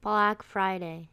Black Friday.